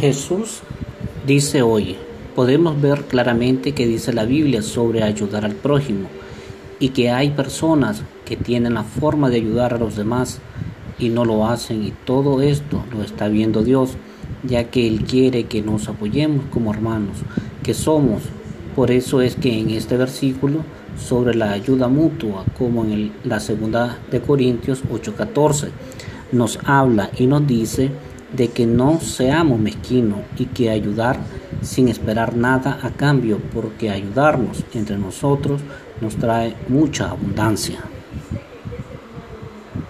Jesús dice hoy, podemos ver claramente que dice la Biblia sobre ayudar al prójimo y que hay personas que tienen la forma de ayudar a los demás y no lo hacen y todo esto lo está viendo Dios ya que Él quiere que nos apoyemos como hermanos que somos. Por eso es que en este versículo sobre la ayuda mutua, como en la segunda de Corintios 8:14, nos habla y nos dice de que no seamos mezquinos y que ayudar sin esperar nada a cambio, porque ayudarnos entre nosotros nos trae mucha abundancia.